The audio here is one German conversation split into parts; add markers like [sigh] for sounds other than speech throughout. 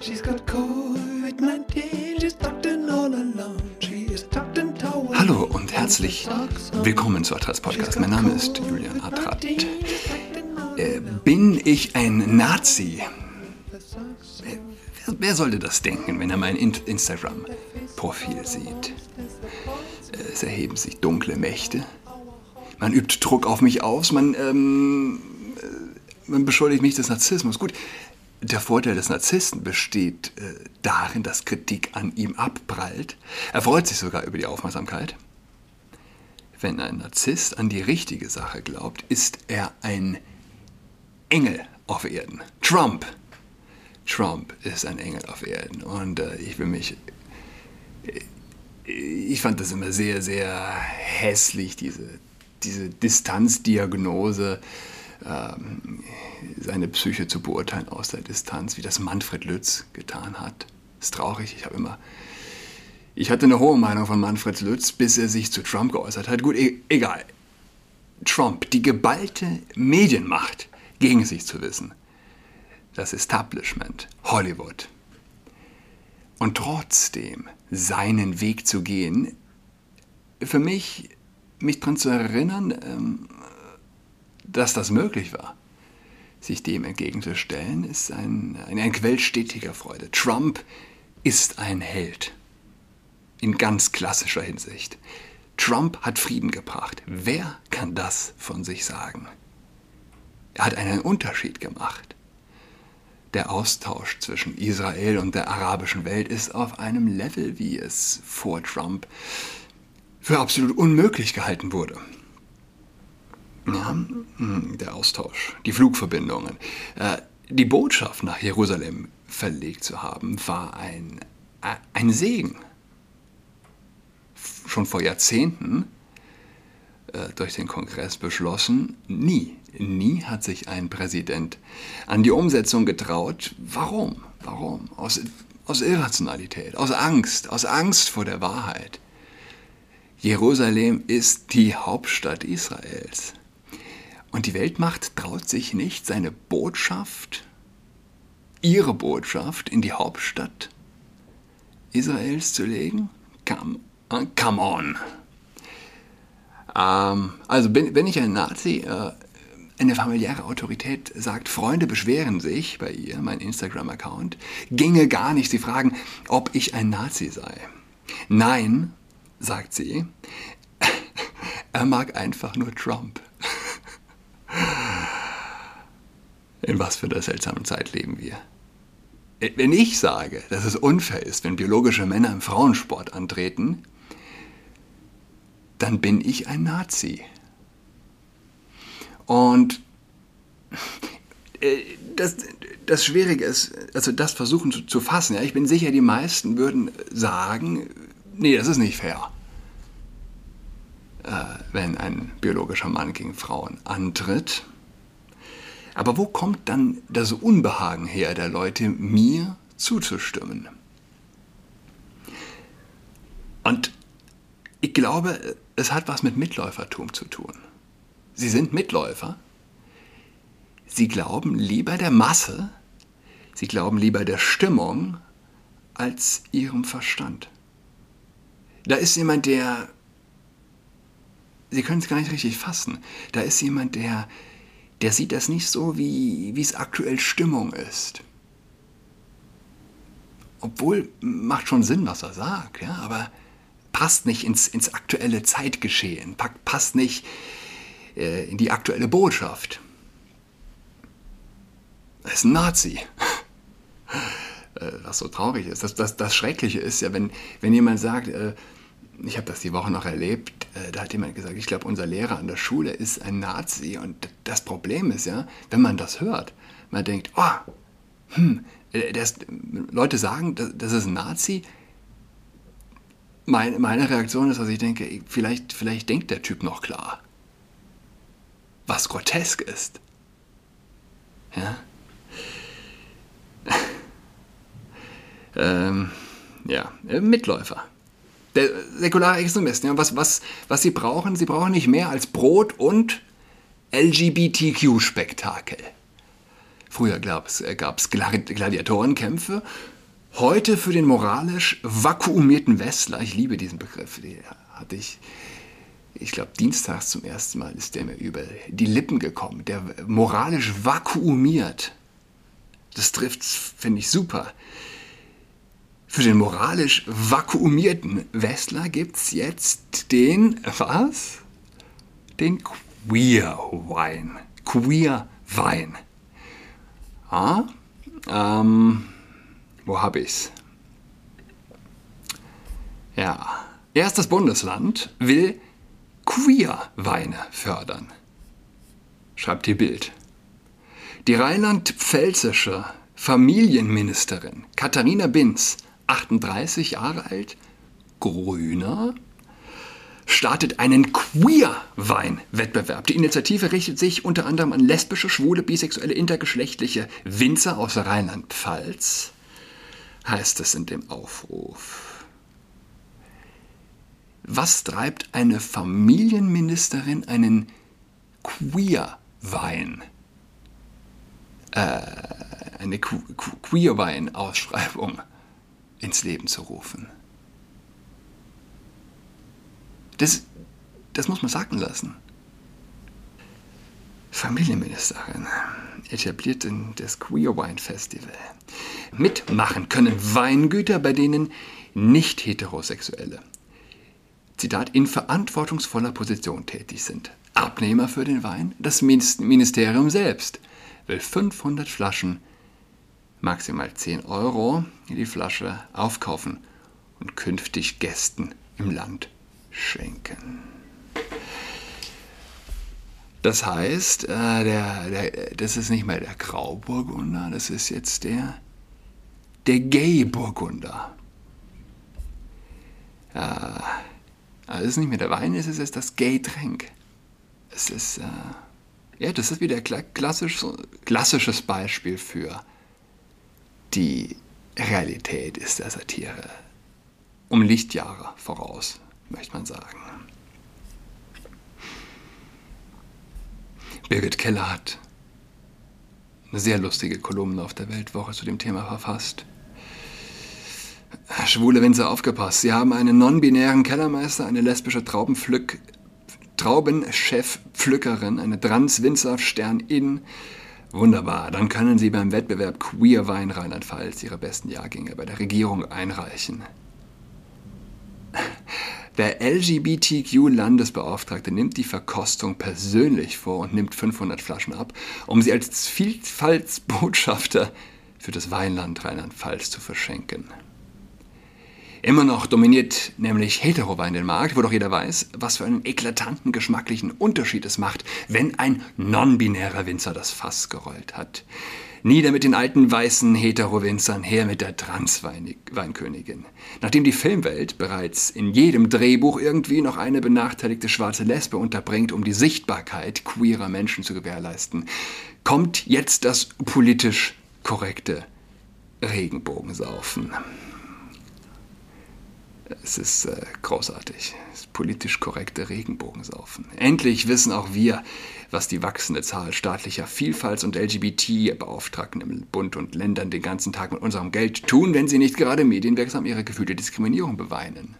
She's got COVID-19, she's tucked in all alone. She is tucked in towel. Hallo und herzlich willkommen zu Adrats Podcast. Mein Name ist Julian Adrat. Äh, bin ich ein Nazi? Wer, wer sollte das denken, wenn er mein In- Instagram-Profil sieht? Äh, Es erheben sich dunkle Mächte. Man übt Druck auf mich aus. Man, ähm, äh, man beschuldigt mich des Narzissmus. Gut, der Vorteil des Narzissten besteht äh, darin, dass Kritik an ihm abprallt. Er freut sich sogar über die Aufmerksamkeit. Wenn ein Narzisst an die richtige Sache glaubt, ist er ein Engel auf Erden. Trump. Trump ist ein Engel auf Erden. Und äh, ich will mich. äh, Ich fand das immer sehr, sehr hässlich, diese, diese Distanzdiagnose, seine Psyche zu beurteilen aus der Distanz, wie das Manfred Lütz getan hat. Ist traurig. Ich habe immer. Ich hatte eine hohe Meinung von Manfred Lütz, bis er sich zu Trump geäußert hat. Gut, e egal. Trump, die geballte Medienmacht gegen sich zu wissen. Das Establishment, Hollywood. Und trotzdem seinen Weg zu gehen, für mich, mich daran zu erinnern, ähm, dass das möglich war, sich dem entgegenzustellen, ist ein, ein, ein Quell stetiger Freude. Trump ist ein Held. In ganz klassischer Hinsicht. Trump hat Frieden gebracht. Wer kann das von sich sagen? Er hat einen Unterschied gemacht. Der Austausch zwischen Israel und der arabischen Welt ist auf einem Level, wie es vor Trump für absolut unmöglich gehalten wurde. Ja, hm, der Austausch, die Flugverbindungen, äh, die Botschaft nach Jerusalem verlegt zu haben, war ein, äh, ein Segen. Schon vor Jahrzehnten äh, durch den Kongress beschlossen, nie, nie hat sich ein Präsident an die Umsetzung getraut. Warum? Warum? Aus, aus Irrationalität, aus Angst, aus Angst vor der Wahrheit. Jerusalem ist die Hauptstadt Israels. Und die Weltmacht traut sich nicht, seine Botschaft, ihre Botschaft in die Hauptstadt Israels zu legen? Come, uh, come on. Ähm, also bin, wenn ich ein Nazi, äh, eine familiäre Autorität sagt, Freunde beschweren sich bei ihr, mein Instagram-Account, ginge gar nicht. Sie fragen, ob ich ein Nazi sei. Nein, sagt sie, [laughs] er mag einfach nur Trump. In was für einer seltsamen Zeit leben wir? Wenn ich sage, dass es unfair ist, wenn biologische Männer im Frauensport antreten, dann bin ich ein Nazi. Und äh, das, das Schwierige ist, also das versuchen zu, zu fassen. Ja, ich bin sicher, die meisten würden sagen, nee, das ist nicht fair, äh, wenn ein biologischer Mann gegen Frauen antritt. Aber wo kommt dann das Unbehagen her der Leute, mir zuzustimmen? Und ich glaube, es hat was mit Mitläufertum zu tun. Sie sind Mitläufer. Sie glauben lieber der Masse, sie glauben lieber der Stimmung als ihrem Verstand. Da ist jemand, der... Sie können es gar nicht richtig fassen. Da ist jemand, der der sieht das nicht so, wie, es aktuell Stimmung ist. Obwohl, macht schon Sinn, was er sagt, ja, aber passt nicht ins, ins aktuelle Zeitgeschehen, passt nicht äh, in die aktuelle Botschaft. Er ist ein Nazi. [laughs] äh, was so traurig ist. Das, das, das Schreckliche ist ja, wenn, wenn jemand sagt, äh, ich habe das die Woche noch erlebt, äh, da hat jemand gesagt, ich glaube, unser Lehrer an der Schule ist ein Nazi. Und das Problem ist ja, wenn man das hört, man denkt, oh, hm, das, Leute sagen, das, das ist ein Nazi. Meine, meine Reaktion ist, dass ich denke, vielleicht, vielleicht denkt der Typ noch klar. Was grotesk ist. Ja? [laughs] ähm, ja, Mitläufer der säkulare Extremisten. Ja, was, was, was sie brauchen, sie brauchen nicht mehr als Brot und LGBTQ-Spektakel. Früher gab es äh, Gladiatorenkämpfe. Heute für den moralisch vakuumierten Westler, ich liebe diesen Begriff, den hatte ich, ich glaube, dienstags zum ersten Mal ist der mir über die Lippen gekommen. Der moralisch vakuumiert. Das trifft, finde ich super. Für den moralisch vakuumierten Westler gibt es jetzt den, was? Den Queer Wein. Queer Wein. Ah, ähm, wo habe ich's? Ja, erstes Bundesland will Queer-Weine fördern. Schreibt die Bild. Die rheinland-pfälzische Familienministerin Katharina Binz, 38 Jahre alt, grüner, startet einen Queer-Wein-Wettbewerb. Die Initiative richtet sich unter anderem an lesbische, schwule, bisexuelle, intergeschlechtliche Winzer aus Rheinland-Pfalz, heißt es in dem Aufruf. Was treibt eine Familienministerin einen Queer-Wein? Äh, eine Queer-Wein-Ausschreibung ins Leben zu rufen? Das, das muss man sagen lassen. Familienministerin etabliert das Queer Wine Festival. Mitmachen können Weingüter, bei denen nicht heterosexuelle, Zitat, in verantwortungsvoller Position tätig sind. Abnehmer für den Wein, das Ministerium selbst, will 500 Flaschen, maximal 10 Euro, die Flasche aufkaufen und künftig Gästen im Land schenken. Das heißt, äh, der, der, das ist nicht mehr der Grauburgunder, das ist jetzt der, der Gay-Burgunder. Äh, also es ist nicht mehr der Wein, es ist jetzt das Gay-Tränk. Es ist, äh, ja, das ist wieder klassisch, klassisches Beispiel für die Realität ist der Satire. Um Lichtjahre voraus möchte man sagen. Birgit Keller hat eine sehr lustige Kolumne auf der Weltwoche zu dem Thema verfasst. Schwule Winzer aufgepasst. Sie haben einen non-binären Kellermeister, eine lesbische Traubenpflück, Traubenchef-Pflückerin, eine Trans-Winzer-Stern-In. Wunderbar, dann können Sie beim Wettbewerb Queer Wein Rheinland-Pfalz Ihre besten Jahrgänge bei der Regierung einreichen. Der LGBTQ-Landesbeauftragte nimmt die Verkostung persönlich vor und nimmt 500 Flaschen ab, um sie als Vielfaltsbotschafter für das Weinland Rheinland-Pfalz zu verschenken. Immer noch dominiert nämlich Heterowein den Markt, wo doch jeder weiß, was für einen eklatanten geschmacklichen Unterschied es macht, wenn ein non-binärer Winzer das Fass gerollt hat. Nieder mit den alten weißen Hetero-Winzern, her mit der Trans-Weinkönigin. Nachdem die Filmwelt bereits in jedem Drehbuch irgendwie noch eine benachteiligte schwarze Lesbe unterbringt, um die Sichtbarkeit queerer Menschen zu gewährleisten, kommt jetzt das politisch korrekte Regenbogensaufen. Es ist äh, großartig. Das politisch korrekte Regenbogensaufen. Endlich wissen auch wir, was die wachsende Zahl staatlicher Vielfalts- und LGBT-Beauftragten im Bund und Ländern den ganzen Tag mit unserem Geld tun, wenn sie nicht gerade medienwirksam ihre gefühlte Diskriminierung beweinen.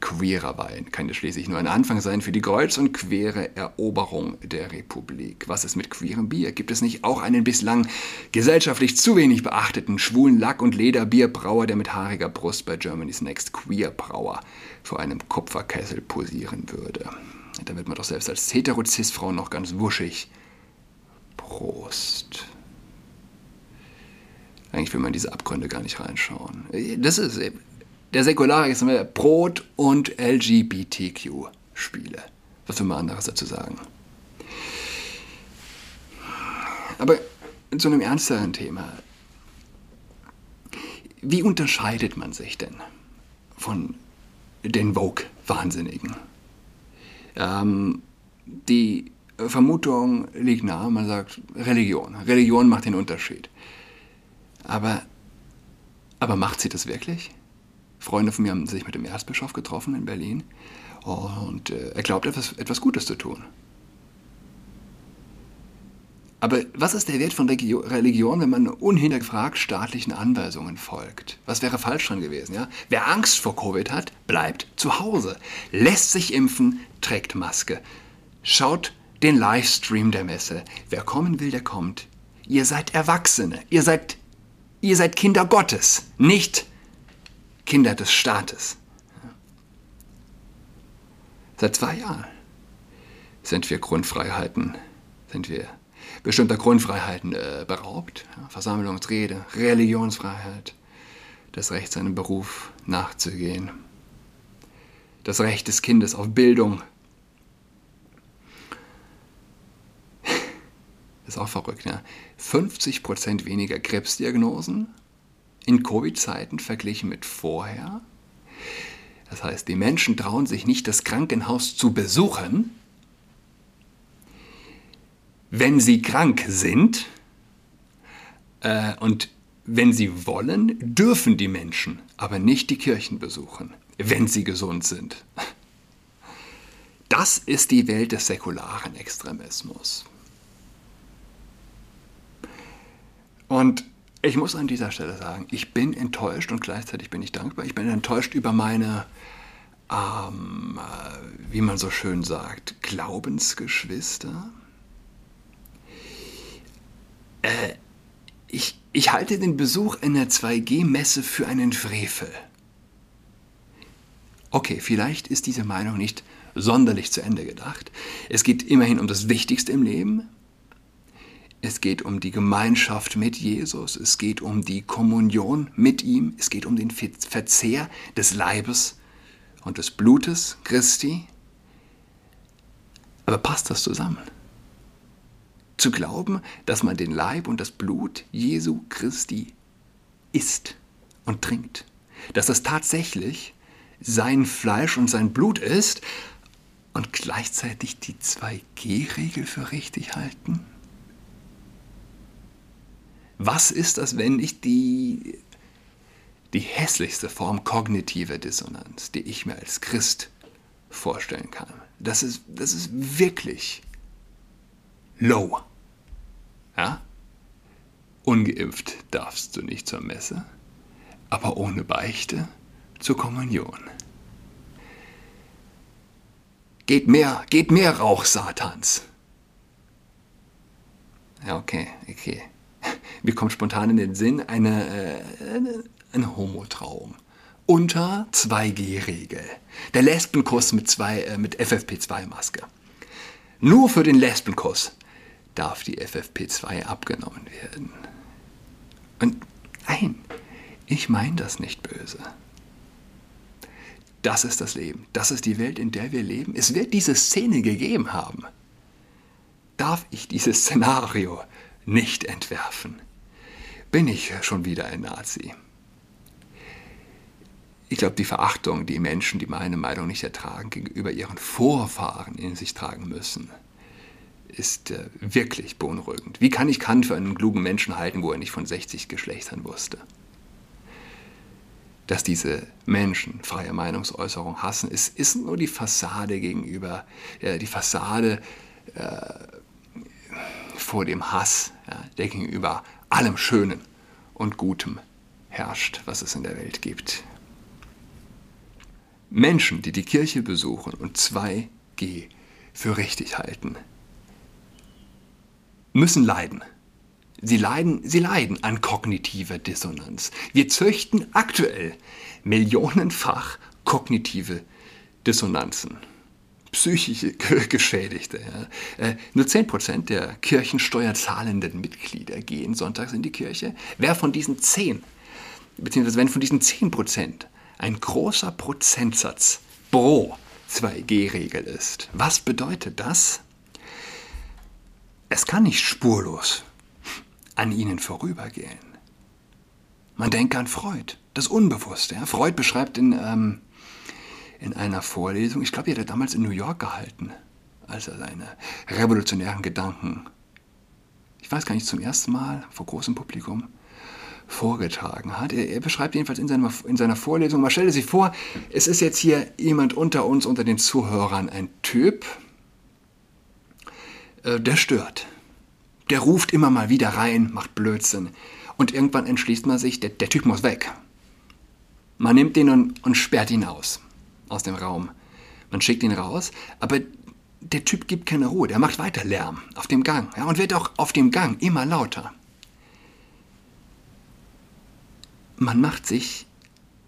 Queerer Wein kann ja schließlich nur ein Anfang sein für die kreuz- und quere Eroberung der Republik. Was ist mit queerem Bier? Gibt es nicht auch einen bislang gesellschaftlich zu wenig beachteten schwulen Lack- und Lederbierbrauer, der mit haariger Brust bei Germany's Next Queer Brauer vor einem Kupferkessel posieren würde? Da wird man doch selbst als Heterozis-Frau noch ganz wuschig. Prost. Eigentlich will man diese Abgründe gar nicht reinschauen. Das ist der Säkularismus, Brot und LGBTQ-Spiele. Was will man anderes dazu sagen? Aber zu einem ernsteren Thema. Wie unterscheidet man sich denn von den Vogue-Wahnsinnigen? Ähm, die Vermutung liegt nahe, man sagt Religion. Religion macht den Unterschied. Aber, aber macht sie das wirklich? Freunde von mir haben sich mit dem Erzbischof getroffen in Berlin und äh, er glaubt etwas, etwas Gutes zu tun. Aber was ist der Wert von Religion, wenn man unhinterfragt staatlichen Anweisungen folgt? Was wäre falsch dran gewesen? Ja? Wer Angst vor Covid hat, bleibt zu Hause, lässt sich impfen, trägt Maske. Schaut den Livestream der Messe. Wer kommen will, der kommt. Ihr seid Erwachsene, ihr seid, ihr seid Kinder Gottes, nicht Kinder des Staates. Seit zwei Jahren sind wir Grundfreiheiten, sind wir bestimmter Grundfreiheiten äh, beraubt. Versammlungsrede, Religionsfreiheit, das Recht, seinem Beruf nachzugehen, das Recht des Kindes auf Bildung. Das ist auch verrückt, ja. 50% weniger Krebsdiagnosen in Covid-Zeiten verglichen mit vorher. Das heißt, die Menschen trauen sich nicht, das Krankenhaus zu besuchen, wenn sie krank sind äh, und wenn sie wollen, dürfen die Menschen aber nicht die Kirchen besuchen, wenn sie gesund sind. Das ist die Welt des säkularen Extremismus. Und ich muss an dieser Stelle sagen, ich bin enttäuscht und gleichzeitig bin ich dankbar. Ich bin enttäuscht über meine, ähm, äh, wie man so schön sagt, Glaubensgeschwister äh, ich, ich halte den Besuch einer 2G-Messe für einen Frevel. Okay, vielleicht ist diese Meinung nicht sonderlich zu Ende gedacht. Es geht immerhin um das Wichtigste im Leben. Es geht um die Gemeinschaft mit Jesus. Es geht um die Kommunion mit ihm. Es geht um den Verzehr des Leibes und des Blutes Christi. Aber passt das zusammen? zu glauben, dass man den Leib und das Blut Jesu Christi isst und trinkt. Dass das tatsächlich sein Fleisch und sein Blut ist und gleichzeitig die 2G-Regel für richtig halten? Was ist das, wenn ich die, die hässlichste Form kognitiver Dissonanz, die ich mir als Christ vorstellen kann? Das ist, das ist wirklich low. Ja? Ungeimpft darfst du nicht zur Messe, aber ohne Beichte zur Kommunion. Geht mehr, geht mehr Rauch Satans. Ja, okay, okay. Mir kommt spontan in den Sinn eine, äh, eine, ein Homotraum. Unter 2G-Regel. Der Lesbenkuss mit, äh, mit FFP2-Maske. Nur für den Lesbenkuss darf die FFP2 abgenommen werden. Und nein, ich meine das nicht böse. Das ist das Leben. Das ist die Welt, in der wir leben. Es wird diese Szene gegeben haben. Darf ich dieses Szenario nicht entwerfen? Bin ich schon wieder ein Nazi? Ich glaube, die Verachtung, die Menschen, die meine Meinung nicht ertragen, gegenüber ihren Vorfahren in sich tragen müssen, ist äh, wirklich beunruhigend. Wie kann ich Kant für einen klugen Menschen halten, wo er nicht von 60 Geschlechtern wusste? Dass diese Menschen freie Meinungsäußerung hassen, ist, ist nur die Fassade gegenüber, äh, die Fassade äh, vor dem Hass, ja, der gegenüber allem Schönen und Gutem herrscht, was es in der Welt gibt. Menschen, die die Kirche besuchen und 2G für richtig halten, müssen leiden. Sie leiden, sie leiden an kognitiver Dissonanz. Wir züchten aktuell millionenfach kognitive Dissonanzen. Psychische Geschädigte. Ja. Äh, nur 10% der kirchensteuerzahlenden Mitglieder gehen sonntags in die Kirche. Wer von diesen 10, beziehungsweise wenn von diesen 10% ein großer Prozentsatz pro 2G-Regel ist, was bedeutet das? Es kann nicht spurlos an ihnen vorübergehen. Man denke an Freud, das Unbewusste. Ja? Freud beschreibt in, ähm, in einer Vorlesung, ich glaube, er hat damals in New York gehalten, als er seine revolutionären Gedanken, ich weiß gar nicht, zum ersten Mal vor großem Publikum vorgetragen hat. Er, er beschreibt jedenfalls in seiner, in seiner Vorlesung, man stelle sich vor, es ist jetzt hier jemand unter uns, unter den Zuhörern, ein Typ, äh, der stört. Der ruft immer mal wieder rein, macht Blödsinn. Und irgendwann entschließt man sich, der, der Typ muss weg. Man nimmt ihn und, und sperrt ihn aus, aus dem Raum. Man schickt ihn raus, aber der Typ gibt keine Ruhe, der macht weiter Lärm auf dem Gang ja, und wird auch auf dem Gang immer lauter. Man macht sich,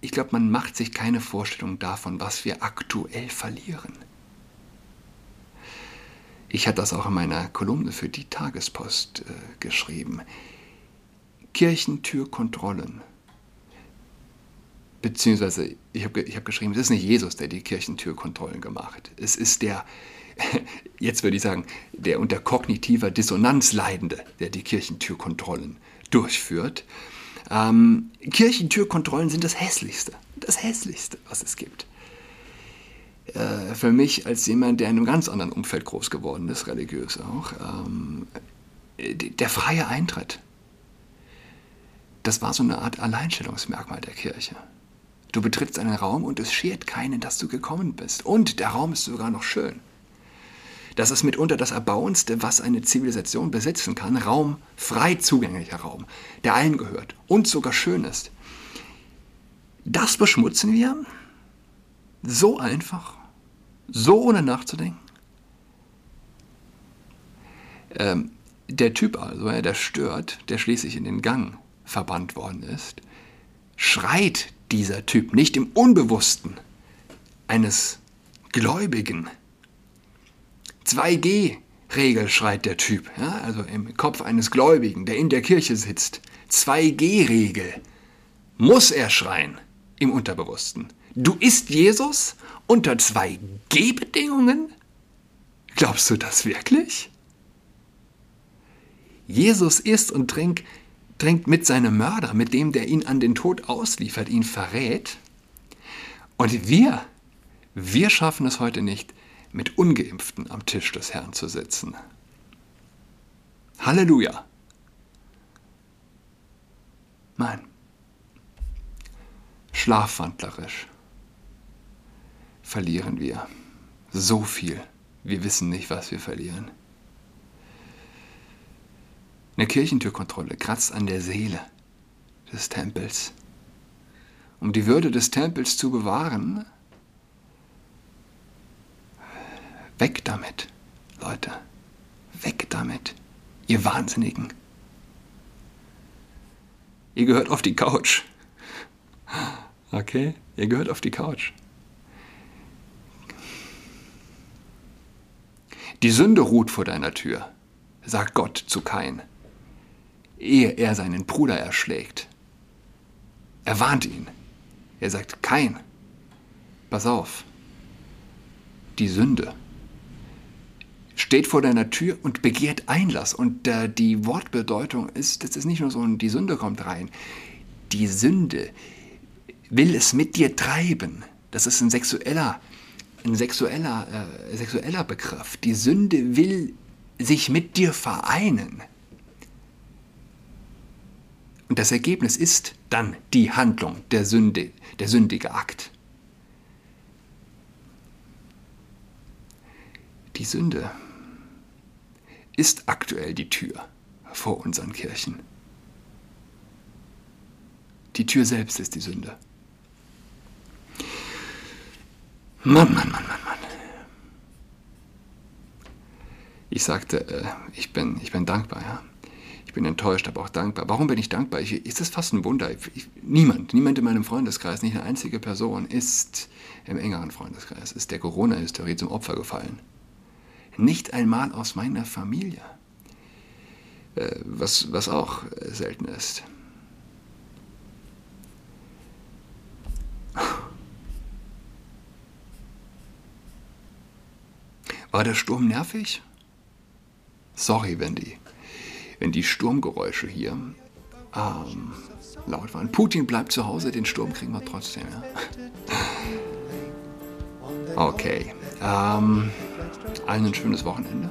ich glaube, man macht sich keine Vorstellung davon, was wir aktuell verlieren. Ich hatte das auch in meiner Kolumne für die Tagespost äh, geschrieben. Kirchentürkontrollen. Beziehungsweise, ich habe ich hab geschrieben, es ist nicht Jesus, der die Kirchentürkontrollen gemacht. Es ist der, [laughs] jetzt würde ich sagen, der unter kognitiver Dissonanz leidende, der die Kirchentürkontrollen durchführt. Ähm, Kirchentürkontrollen sind das Hässlichste. Das Hässlichste, was es gibt. Äh, für mich als jemand, der in einem ganz anderen Umfeld groß geworden ist, religiös auch, ähm, der freie Eintritt. Das war so eine Art Alleinstellungsmerkmal der Kirche. Du betrittst einen Raum und es schert keinen, dass du gekommen bist. Und der Raum ist sogar noch schön. Das ist mitunter das Erbauendste, was eine Zivilisation besitzen kann. Raum, frei zugänglicher Raum, der allen gehört und sogar schön ist. Das beschmutzen wir so einfach so ohne nachzudenken. Ähm, der Typ also, der stört, der schließlich in den Gang verbannt worden ist, schreit dieser Typ nicht im Unbewussten eines Gläubigen. 2G-Regel schreit der Typ, ja, also im Kopf eines Gläubigen, der in der Kirche sitzt. 2G-Regel muss er schreien im Unterbewussten. Du isst Jesus unter zwei G-Bedingungen? Glaubst du das wirklich? Jesus isst und trinkt, trinkt mit seinem Mörder, mit dem, der ihn an den Tod ausliefert, ihn verrät. Und wir, wir schaffen es heute nicht, mit ungeimpften am Tisch des Herrn zu sitzen. Halleluja. Nein schlafwandlerisch verlieren wir so viel. Wir wissen nicht, was wir verlieren. Eine Kirchentürkontrolle kratzt an der Seele des Tempels. Um die Würde des Tempels zu bewahren, weg damit, Leute, weg damit, ihr Wahnsinnigen. Ihr gehört auf die Couch. Okay, ihr gehört auf die Couch. Die Sünde ruht vor deiner Tür, sagt Gott zu Kain, ehe er seinen Bruder erschlägt. Er warnt ihn. Er sagt, Kain, pass auf, die Sünde steht vor deiner Tür und begehrt Einlass. Und äh, die Wortbedeutung ist, das ist nicht nur so, die Sünde kommt rein. Die Sünde, will es mit dir treiben. Das ist ein sexueller, ein sexueller, äh, sexueller Begriff. Die Sünde will sich mit dir vereinen. Und das Ergebnis ist dann die Handlung, der Sünde, der sündige Akt. Die Sünde ist aktuell die Tür vor unseren Kirchen. Die Tür selbst ist die Sünde. Mann, Mann, Mann, Mann, Mann. Ich sagte, äh, ich, bin, ich bin dankbar, ja. Ich bin enttäuscht, aber auch dankbar. Warum bin ich dankbar? Ich, ist das fast ein Wunder. Ich, niemand, niemand in meinem Freundeskreis, nicht eine einzige Person ist im engeren Freundeskreis, ist der Corona-Hysterie zum Opfer gefallen. Nicht einmal aus meiner Familie. Äh, was, was auch selten ist. War der Sturm nervig? Sorry, wenn die, wenn die Sturmgeräusche hier ähm, laut waren. Putin bleibt zu Hause, den Sturm kriegen wir trotzdem. Ja? [laughs] Okay. Ähm, allen ein schönes Wochenende.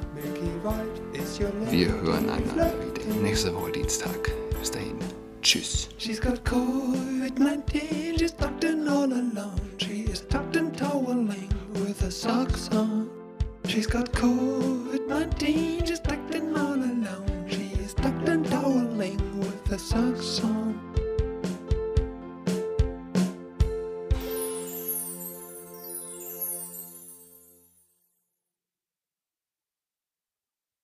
Wir hören einander wieder nächste Woche Dienstag. Bis dahin. Tschüss. She's got COVID-19, she's tucked in all alone. She is tucked in toweling with her socks on. She's got COVID 19, she's acting all ducked and toweling with a saxon.